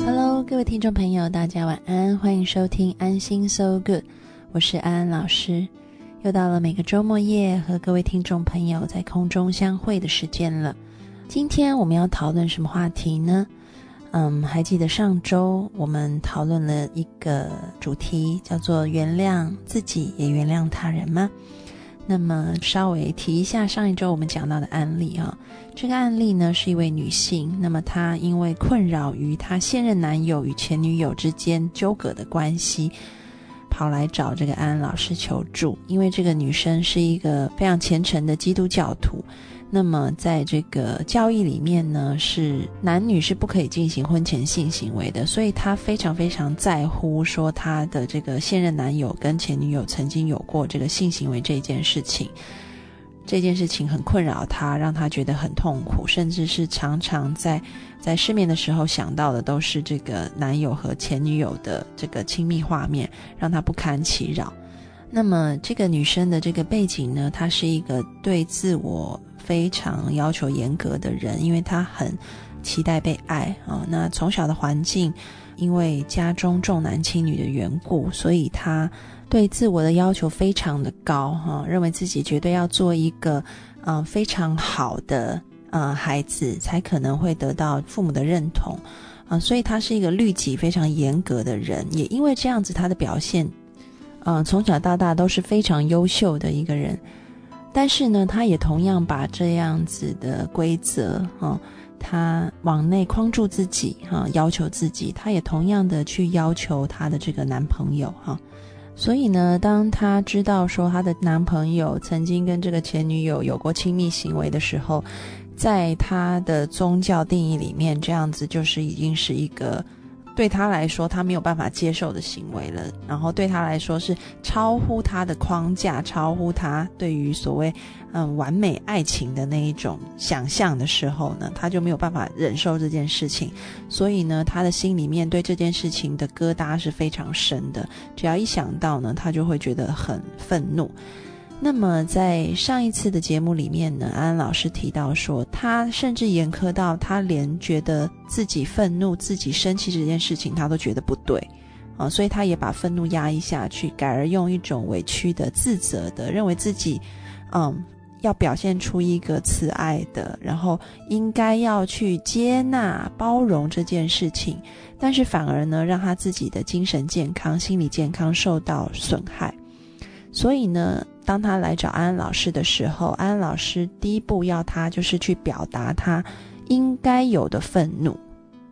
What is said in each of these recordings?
Hello，各位听众朋友，大家晚安，欢迎收听安心 So Good，我是安安老师。又到了每个周末夜和各位听众朋友在空中相会的时间了。今天我们要讨论什么话题呢？嗯，还记得上周我们讨论了一个主题，叫做原谅自己也原谅他人吗？那么稍微提一下上一周我们讲到的案例啊，这个案例呢是一位女性，那么她因为困扰于她现任男友与前女友之间纠葛的关系。跑来找这个安安老师求助，因为这个女生是一个非常虔诚的基督教徒。那么在这个教义里面呢，是男女是不可以进行婚前性行为的，所以她非常非常在乎说她的这个现任男友跟前女友曾经有过这个性行为这件事情。这件事情很困扰她，让她觉得很痛苦，甚至是常常在在失眠的时候想到的都是这个男友和前女友的这个亲密画面，让她不堪其扰。那么这个女生的这个背景呢，她是一个对自我非常要求严格的人，因为他很期待被爱啊。那从小的环境，因为家中重男轻女的缘故，所以他。对自我的要求非常的高哈，认为自己绝对要做一个嗯非常好的呃孩子，才可能会得到父母的认同啊，所以他是一个律己非常严格的人，也因为这样子，他的表现嗯从小到大都是非常优秀的一个人，但是呢，他也同样把这样子的规则哈，他往内框住自己哈，要求自己，他也同样的去要求他的这个男朋友哈。所以呢，当她知道说她的男朋友曾经跟这个前女友有过亲密行为的时候，在她的宗教定义里面，这样子就是已经是一个。对他来说，他没有办法接受的行为了。然后对他来说是超乎他的框架，超乎他对于所谓嗯完美爱情的那一种想象的时候呢，他就没有办法忍受这件事情。所以呢，他的心里面对这件事情的疙瘩是非常深的。只要一想到呢，他就会觉得很愤怒。那么，在上一次的节目里面呢，安安老师提到说，他甚至严苛到他连觉得自己愤怒、自己生气这件事情，他都觉得不对啊，所以他也把愤怒压抑下去，改而用一种委屈的、自责的，认为自己，嗯，要表现出一个慈爱的，然后应该要去接纳、包容这件事情，但是反而呢，让他自己的精神健康、心理健康受到损害。所以呢，当他来找安安老师的时候，安安老师第一步要他就是去表达他应该有的愤怒，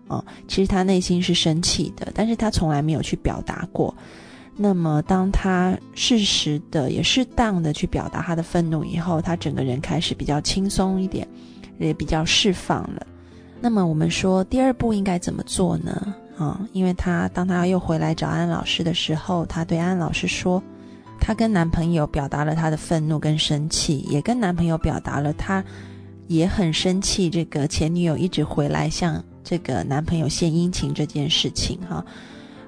哦，其实他内心是生气的，但是他从来没有去表达过。那么，当他适时的也适当的去表达他的愤怒以后，他整个人开始比较轻松一点，也比较释放了。那么，我们说第二步应该怎么做呢？啊，因为他当他又回来找安老师的时候，他对安老师说。她跟男朋友表达了她的愤怒跟生气，也跟男朋友表达了她也很生气。这个前女友一直回来向这个男朋友献殷勤这件事情，哈，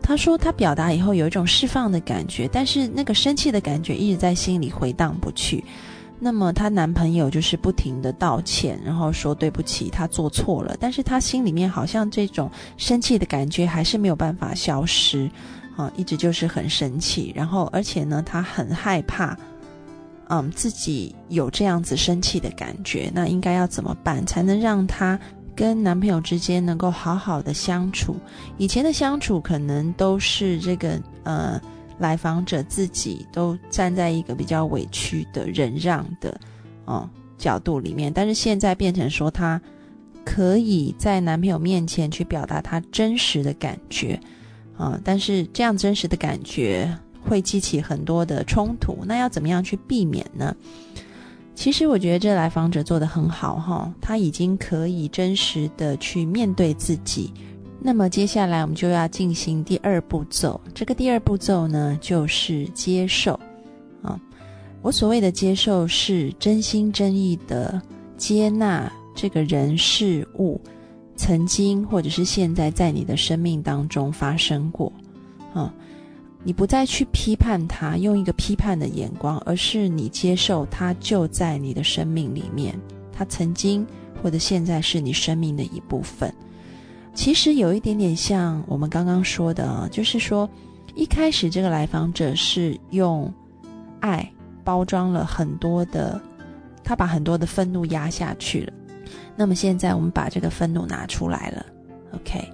她说她表达以后有一种释放的感觉，但是那个生气的感觉一直在心里回荡不去。那么她男朋友就是不停的道歉，然后说对不起，他做错了，但是他心里面好像这种生气的感觉还是没有办法消失。啊，一直就是很生气，然后而且呢，她很害怕，嗯，自己有这样子生气的感觉。那应该要怎么办，才能让她跟男朋友之间能够好好的相处？以前的相处可能都是这个呃，来访者自己都站在一个比较委屈的忍让的哦角度里面，但是现在变成说，她可以在男朋友面前去表达她真实的感觉。啊，但是这样真实的感觉会激起很多的冲突，那要怎么样去避免呢？其实我觉得这来访者做的很好哈，他已经可以真实的去面对自己。那么接下来我们就要进行第二步骤，这个第二步骤呢就是接受啊。我所谓的接受是真心真意的接纳这个人事物。曾经或者是现在在你的生命当中发生过，啊，你不再去批判他，用一个批判的眼光，而是你接受他就在你的生命里面，他曾经或者现在是你生命的一部分。其实有一点点像我们刚刚说的，就是说一开始这个来访者是用爱包装了很多的，他把很多的愤怒压下去了。那么现在我们把这个愤怒拿出来了，OK。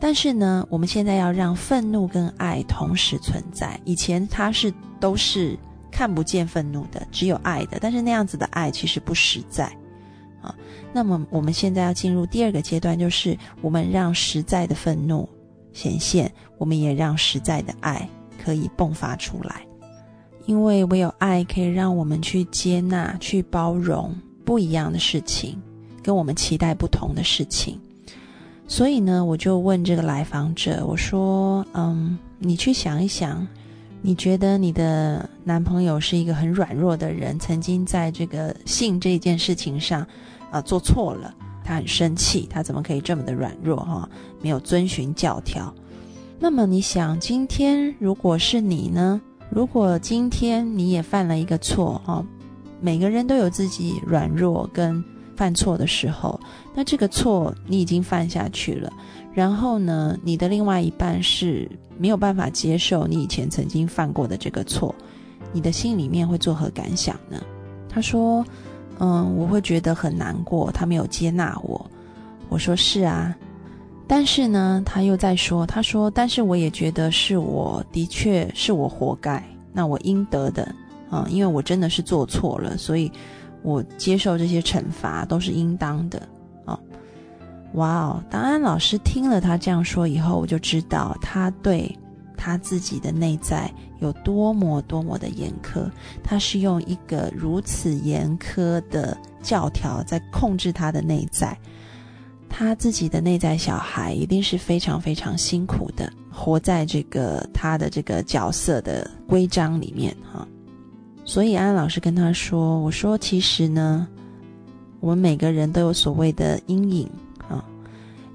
但是呢，我们现在要让愤怒跟爱同时存在。以前它是都是看不见愤怒的，只有爱的。但是那样子的爱其实不实在啊。那么我们现在要进入第二个阶段，就是我们让实在的愤怒显现，我们也让实在的爱可以迸发出来。因为唯有爱可以让我们去接纳、去包容不一样的事情，跟我们期待不同的事情。所以呢，我就问这个来访者，我说：“嗯，你去想一想，你觉得你的男朋友是一个很软弱的人，曾经在这个性这件事情上，啊，做错了，他很生气，他怎么可以这么的软弱？哈，没有遵循教条。那么你想，今天如果是你呢？如果今天你也犯了一个错，哈，每个人都有自己软弱跟。”犯错的时候，那这个错你已经犯下去了。然后呢，你的另外一半是没有办法接受你以前曾经犯过的这个错，你的心里面会作何感想呢？他说：“嗯，我会觉得很难过，他没有接纳我。”我说：“是啊。”但是呢，他又在说：“他说，但是我也觉得是我的确是我活该，那我应得的啊，因为我真的是做错了，所以。”我接受这些惩罚都是应当的，哦，哇哦！当安老师听了他这样说以后，我就知道他对他自己的内在有多么多么的严苛。他是用一个如此严苛的教条在控制他的内在，他自己的内在小孩一定是非常非常辛苦的，活在这个他的这个角色的规章里面，哈。所以安老师跟他说：“我说，其实呢，我们每个人都有所谓的阴影啊。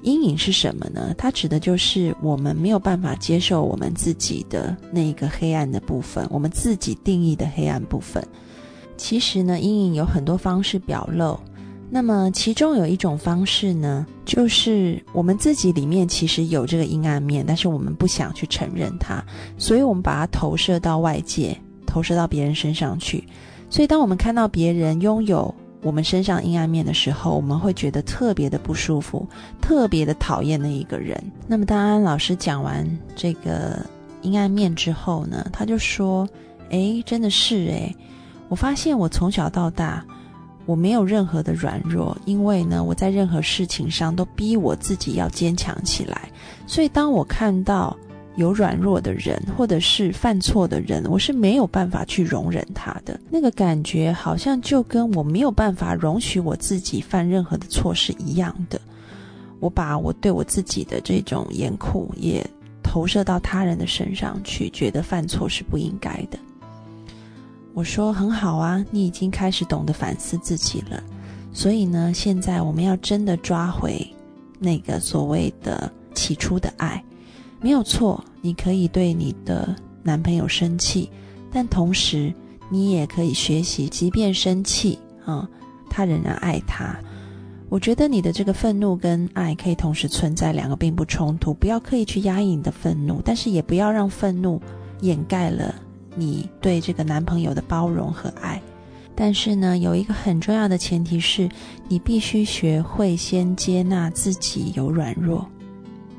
阴影是什么呢？它指的就是我们没有办法接受我们自己的那一个黑暗的部分，我们自己定义的黑暗部分。其实呢，阴影有很多方式表露。那么其中有一种方式呢，就是我们自己里面其实有这个阴暗面，但是我们不想去承认它，所以我们把它投射到外界。”投射到别人身上去，所以当我们看到别人拥有我们身上阴暗面的时候，我们会觉得特别的不舒服，特别的讨厌那一个人。那么当安老师讲完这个阴暗面之后呢，他就说：“哎，真的是哎，我发现我从小到大我没有任何的软弱，因为呢，我在任何事情上都逼我自己要坚强起来。所以当我看到。”有软弱的人，或者是犯错的人，我是没有办法去容忍他的那个感觉，好像就跟我没有办法容许我自己犯任何的错是一样的。我把我对我自己的这种严酷也投射到他人的身上去，觉得犯错是不应该的。我说很好啊，你已经开始懂得反思自己了。所以呢，现在我们要真的抓回那个所谓的起初的爱。没有错，你可以对你的男朋友生气，但同时你也可以学习，即便生气啊，他仍然爱他。我觉得你的这个愤怒跟爱可以同时存在，两个并不冲突。不要刻意去压抑你的愤怒，但是也不要让愤怒掩盖了你对这个男朋友的包容和爱。但是呢，有一个很重要的前提是，你必须学会先接纳自己有软弱。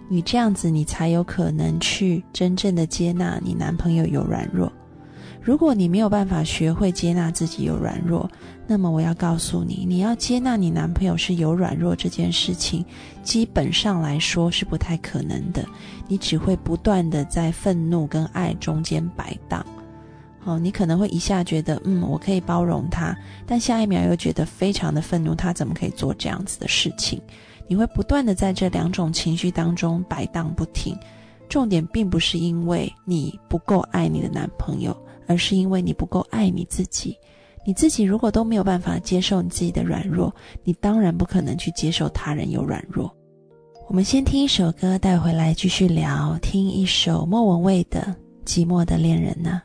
你这样子，你才有可能去真正的接纳你男朋友有软弱。如果你没有办法学会接纳自己有软弱，那么我要告诉你，你要接纳你男朋友是有软弱这件事情，基本上来说是不太可能的。你只会不断的在愤怒跟爱中间摆荡。哦，你可能会一下觉得，嗯，我可以包容他，但下一秒又觉得非常的愤怒，他怎么可以做这样子的事情？你会不断的在这两种情绪当中摆荡不停，重点并不是因为你不够爱你的男朋友，而是因为你不够爱你自己。你自己如果都没有办法接受你自己的软弱，你当然不可能去接受他人有软弱。我们先听一首歌，带回来继续聊。听一首莫文蔚的《寂寞的恋人》呢。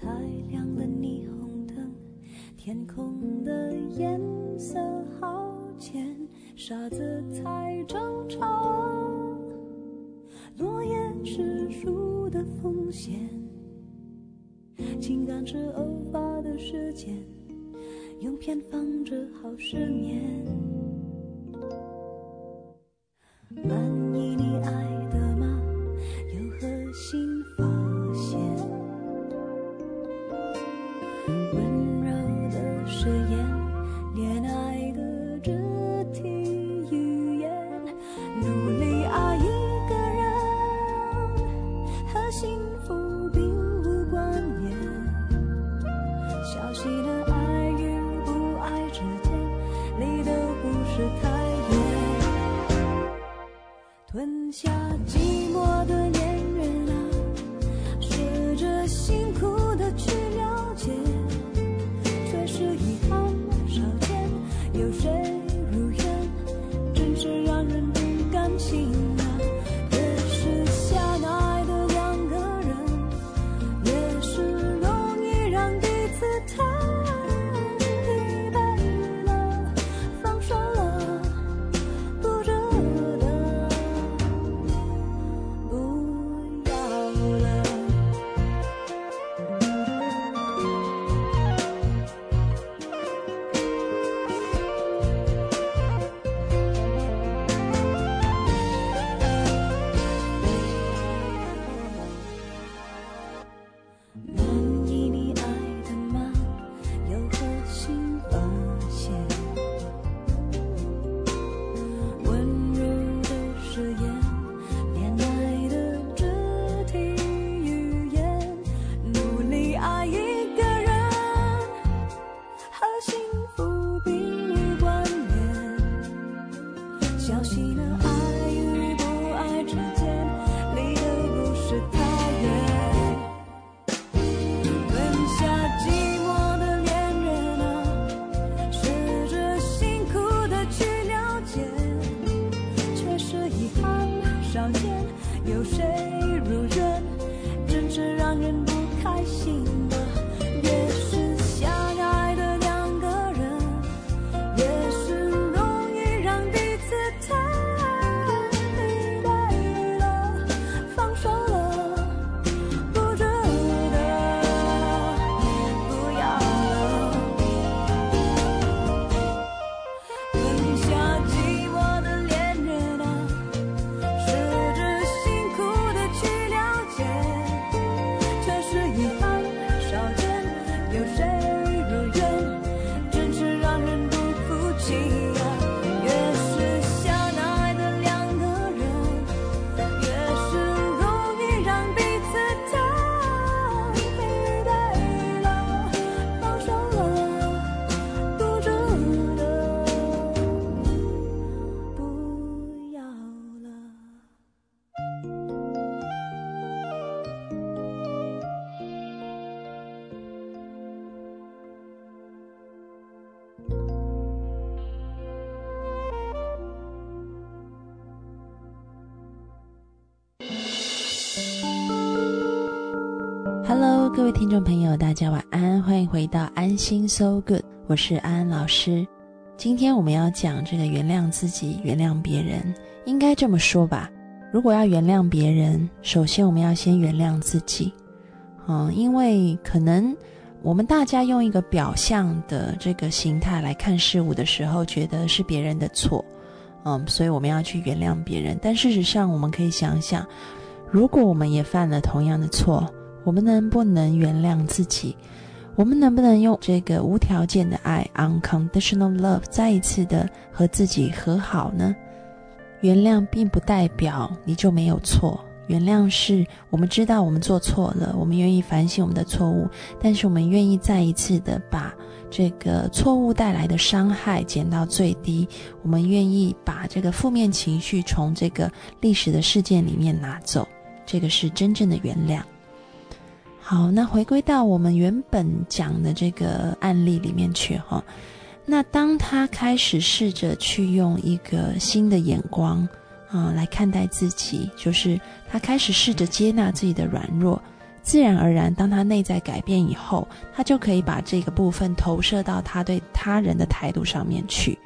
太亮了，霓虹灯天空的颜色好浅，沙子才争吵。落叶是树的风险，情感是偶发的时间，用偏方治好失眠。各位听众朋友，大家晚安，欢迎回到安心 So Good，我是安安老师。今天我们要讲这个原谅自己，原谅别人，应该这么说吧。如果要原谅别人，首先我们要先原谅自己，嗯，因为可能我们大家用一个表象的这个形态来看事物的时候，觉得是别人的错，嗯，所以我们要去原谅别人。但事实上，我们可以想想，如果我们也犯了同样的错，我们能不能原谅自己？我们能不能用这个无条件的爱 （unconditional love） 再一次的和自己和好呢？原谅并不代表你就没有错，原谅是我们知道我们做错了，我们愿意反省我们的错误，但是我们愿意再一次的把这个错误带来的伤害减到最低，我们愿意把这个负面情绪从这个历史的事件里面拿走，这个是真正的原谅。好，那回归到我们原本讲的这个案例里面去哈。那当他开始试着去用一个新的眼光啊、来看待自己，就是他开始试着接纳自己的软弱，自然而然，当他内在改变以后，他就可以把这个部分投射到他对他人的态度上面去。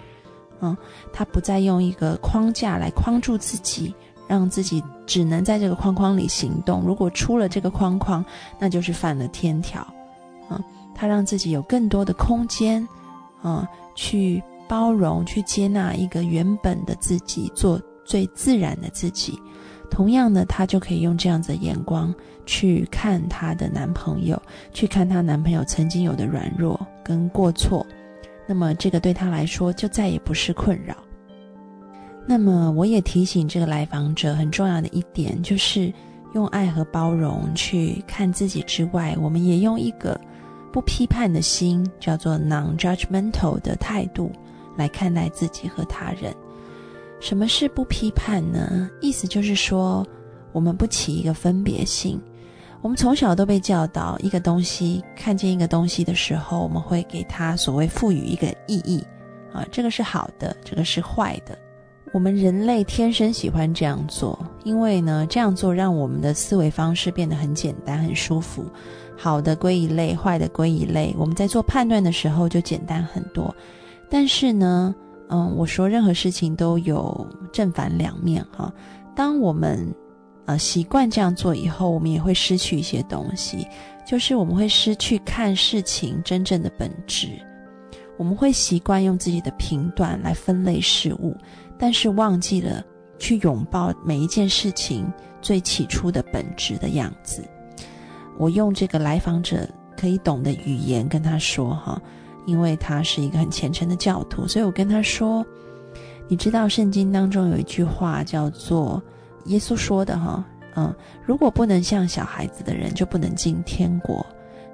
嗯，他不再用一个框架来框住自己，让自己只能在这个框框里行动。如果出了这个框框，那就是犯了天条。嗯，他让自己有更多的空间，嗯，去包容、去接纳一个原本的自己，做最自然的自己。同样的，她就可以用这样子的眼光去看她的男朋友，去看她男朋友曾经有的软弱跟过错。那么，这个对她来说就再也不是困扰。那么，我也提醒这个来访者很重要的一点，就是用爱和包容去看自己之外，我们也用一个不批判的心，叫做 non-judgmental 的态度来看待自己和他人。什么是不批判呢？意思就是说，我们不起一个分别性。我们从小都被教导，一个东西看见一个东西的时候，我们会给它所谓赋予一个意义，啊，这个是好的，这个是坏的。我们人类天生喜欢这样做，因为呢，这样做让我们的思维方式变得很简单、很舒服。好的归一类，坏的归一类，我们在做判断的时候就简单很多。但是呢，嗯，我说任何事情都有正反两面哈。当我们呃习惯这样做以后，我们也会失去一些东西，就是我们会失去看事情真正的本质。我们会习惯用自己的评断来分类事物，但是忘记了去拥抱每一件事情最起初的本质的样子。我用这个来访者可以懂的语言跟他说哈。因为他是一个很虔诚的教徒，所以我跟他说：“你知道圣经当中有一句话叫做耶稣说的哈，嗯，如果不能像小孩子的人，就不能进天国。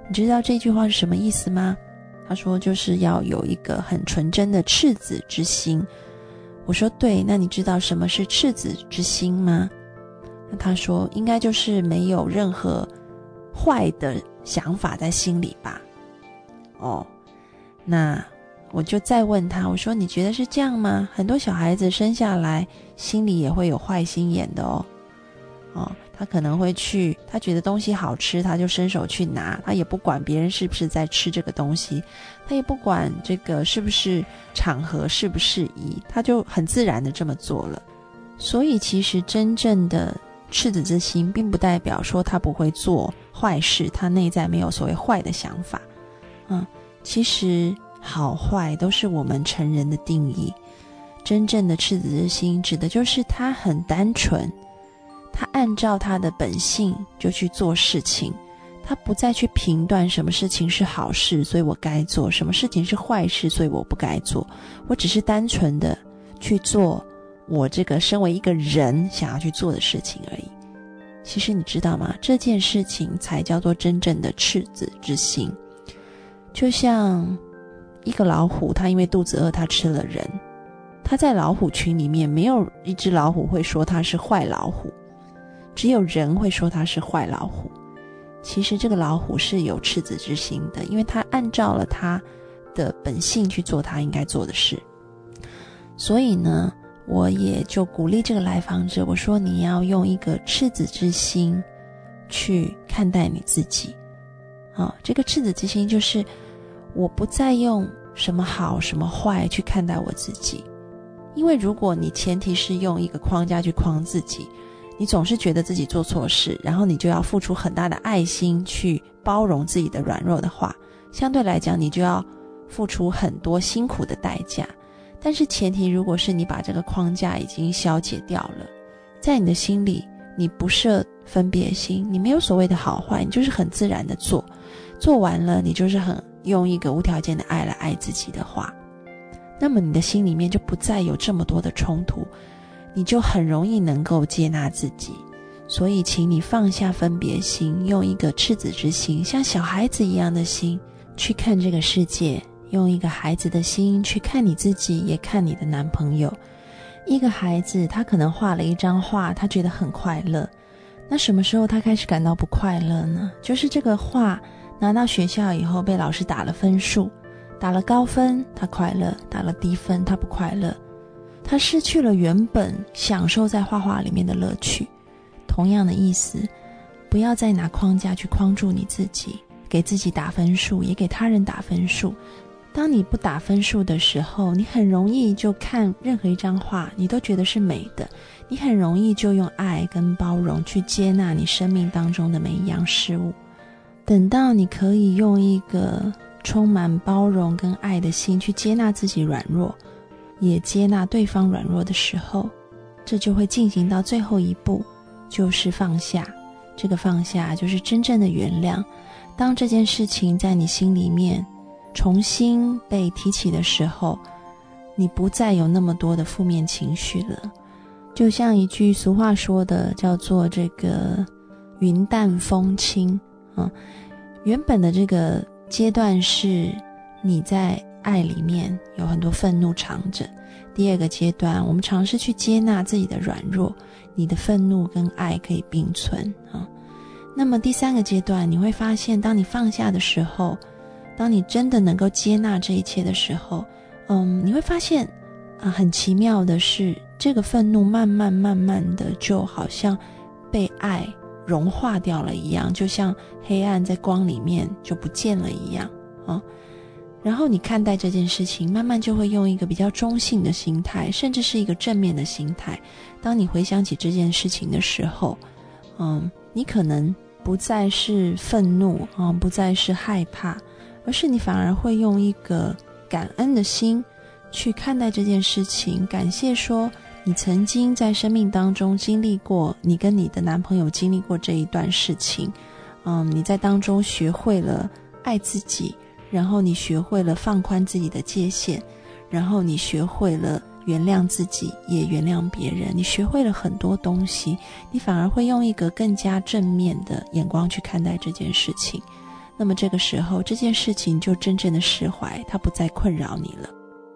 你知道这句话是什么意思吗？”他说：“就是要有一个很纯真的赤子之心。”我说：“对，那你知道什么是赤子之心吗？”那他说：“应该就是没有任何坏的想法在心里吧？”哦。那我就再问他，我说：“你觉得是这样吗？很多小孩子生下来心里也会有坏心眼的哦，哦，他可能会去，他觉得东西好吃，他就伸手去拿，他也不管别人是不是在吃这个东西，他也不管这个是不是场合适不适宜，他就很自然的这么做了。所以，其实真正的赤子之心，并不代表说他不会做坏事，他内在没有所谓坏的想法，嗯。”其实好坏都是我们成人的定义。真正的赤子之心，指的就是他很单纯，他按照他的本性就去做事情，他不再去评断什么事情是好事，所以我该做；什么事情是坏事，所以我不该做。我只是单纯的去做我这个身为一个人想要去做的事情而已。其实你知道吗？这件事情才叫做真正的赤子之心。就像一个老虎，它因为肚子饿，它吃了人。它在老虎群里面，没有一只老虎会说它是坏老虎，只有人会说它是坏老虎。其实这个老虎是有赤子之心的，因为它按照了它的本性去做它应该做的事。所以呢，我也就鼓励这个来访者，我说你要用一个赤子之心去看待你自己。啊，这个赤子之心就是。我不再用什么好什么坏去看待我自己，因为如果你前提是用一个框架去框自己，你总是觉得自己做错事，然后你就要付出很大的爱心去包容自己的软弱的话，相对来讲你就要付出很多辛苦的代价。但是前提如果是你把这个框架已经消解掉了，在你的心里你不设分别心，你没有所谓的好坏，你就是很自然的做，做完了你就是很。用一个无条件的爱来爱自己的话，那么你的心里面就不再有这么多的冲突，你就很容易能够接纳自己。所以，请你放下分别心，用一个赤子之心，像小孩子一样的心去看这个世界，用一个孩子的心去看你自己，也看你的男朋友。一个孩子，他可能画了一张画，他觉得很快乐。那什么时候他开始感到不快乐呢？就是这个画。拿到学校以后，被老师打了分数，打了高分，他快乐；打了低分，他不快乐。他失去了原本享受在画画里面的乐趣。同样的意思，不要再拿框架去框住你自己，给自己打分数，也给他人打分数。当你不打分数的时候，你很容易就看任何一张画，你都觉得是美的。你很容易就用爱跟包容去接纳你生命当中的每一样事物。等到你可以用一个充满包容跟爱的心去接纳自己软弱，也接纳对方软弱的时候，这就会进行到最后一步，就是放下。这个放下就是真正的原谅。当这件事情在你心里面。重新被提起的时候，你不再有那么多的负面情绪了。就像一句俗话说的，叫做“这个云淡风轻”啊。原本的这个阶段是你在爱里面有很多愤怒藏着。第二个阶段，我们尝试去接纳自己的软弱，你的愤怒跟爱可以并存啊。那么第三个阶段，你会发现，当你放下的时候。当你真的能够接纳这一切的时候，嗯，你会发现，啊，很奇妙的是，这个愤怒慢慢慢慢的就好像被爱融化掉了一样，就像黑暗在光里面就不见了一样啊。然后你看待这件事情，慢慢就会用一个比较中性的心态，甚至是一个正面的心态。当你回想起这件事情的时候，嗯，你可能不再是愤怒啊，不再是害怕。而是你反而会用一个感恩的心去看待这件事情，感谢说你曾经在生命当中经历过，你跟你的男朋友经历过这一段事情，嗯，你在当中学会了爱自己，然后你学会了放宽自己的界限，然后你学会了原谅自己，也原谅别人，你学会了很多东西，你反而会用一个更加正面的眼光去看待这件事情。那么这个时候，这件事情就真正的释怀，它不再困扰你了。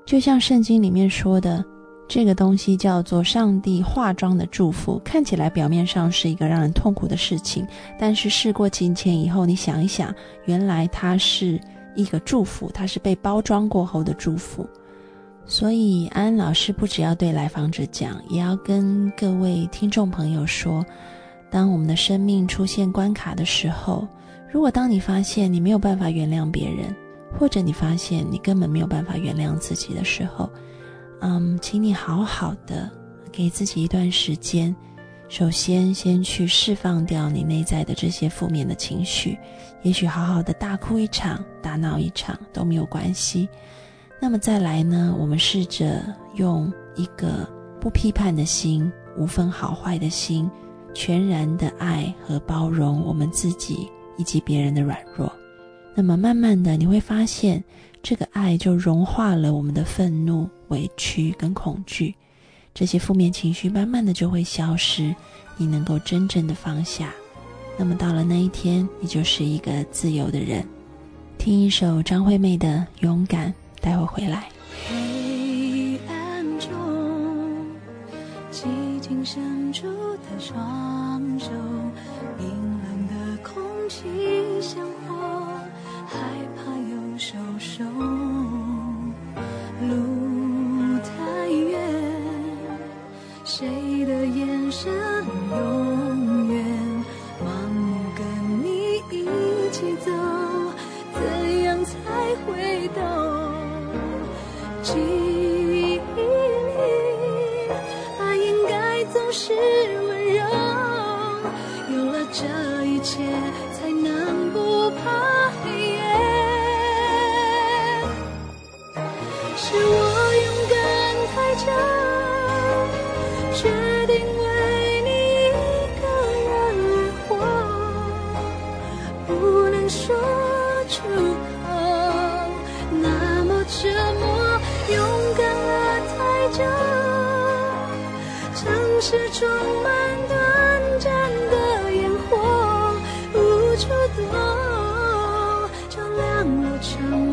就像圣经里面说的，这个东西叫做上帝化妆的祝福，看起来表面上是一个让人痛苦的事情，但是事过境迁以后，你想一想，原来它是一个祝福，它是被包装过后的祝福。所以安安老师不只要对来访者讲，也要跟各位听众朋友说，当我们的生命出现关卡的时候。如果当你发现你没有办法原谅别人，或者你发现你根本没有办法原谅自己的时候，嗯，请你好好的给自己一段时间，首先先去释放掉你内在的这些负面的情绪，也许好好的大哭一场、大闹一场都没有关系。那么再来呢，我们试着用一个不批判的心、无分好坏的心，全然的爱和包容我们自己。以及别人的软弱，那么慢慢的你会发现，这个爱就融化了我们的愤怒、委屈跟恐惧，这些负面情绪慢慢的就会消失，你能够真正的放下。那么到了那一天，你就是一个自由的人。听一首张惠妹的《勇敢》，待会回来。黑暗中，寂静伸出的双手。冰冷的空气像火，害怕又受伤。路谁的眼神有触动，照亮了城。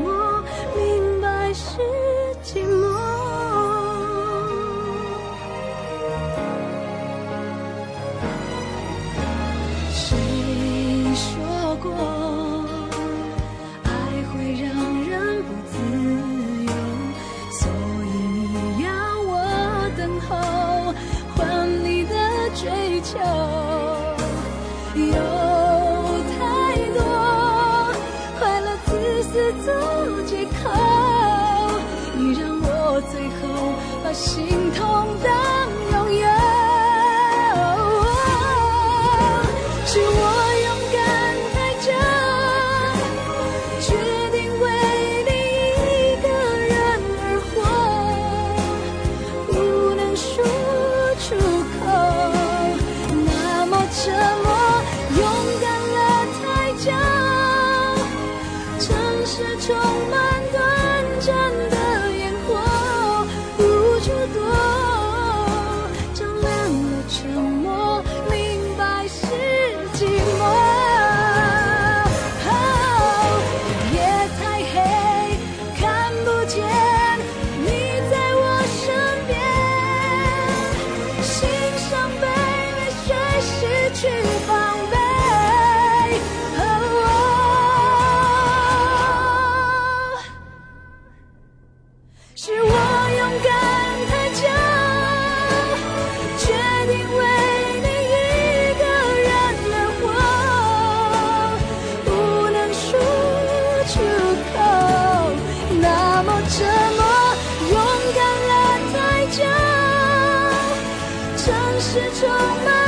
充满。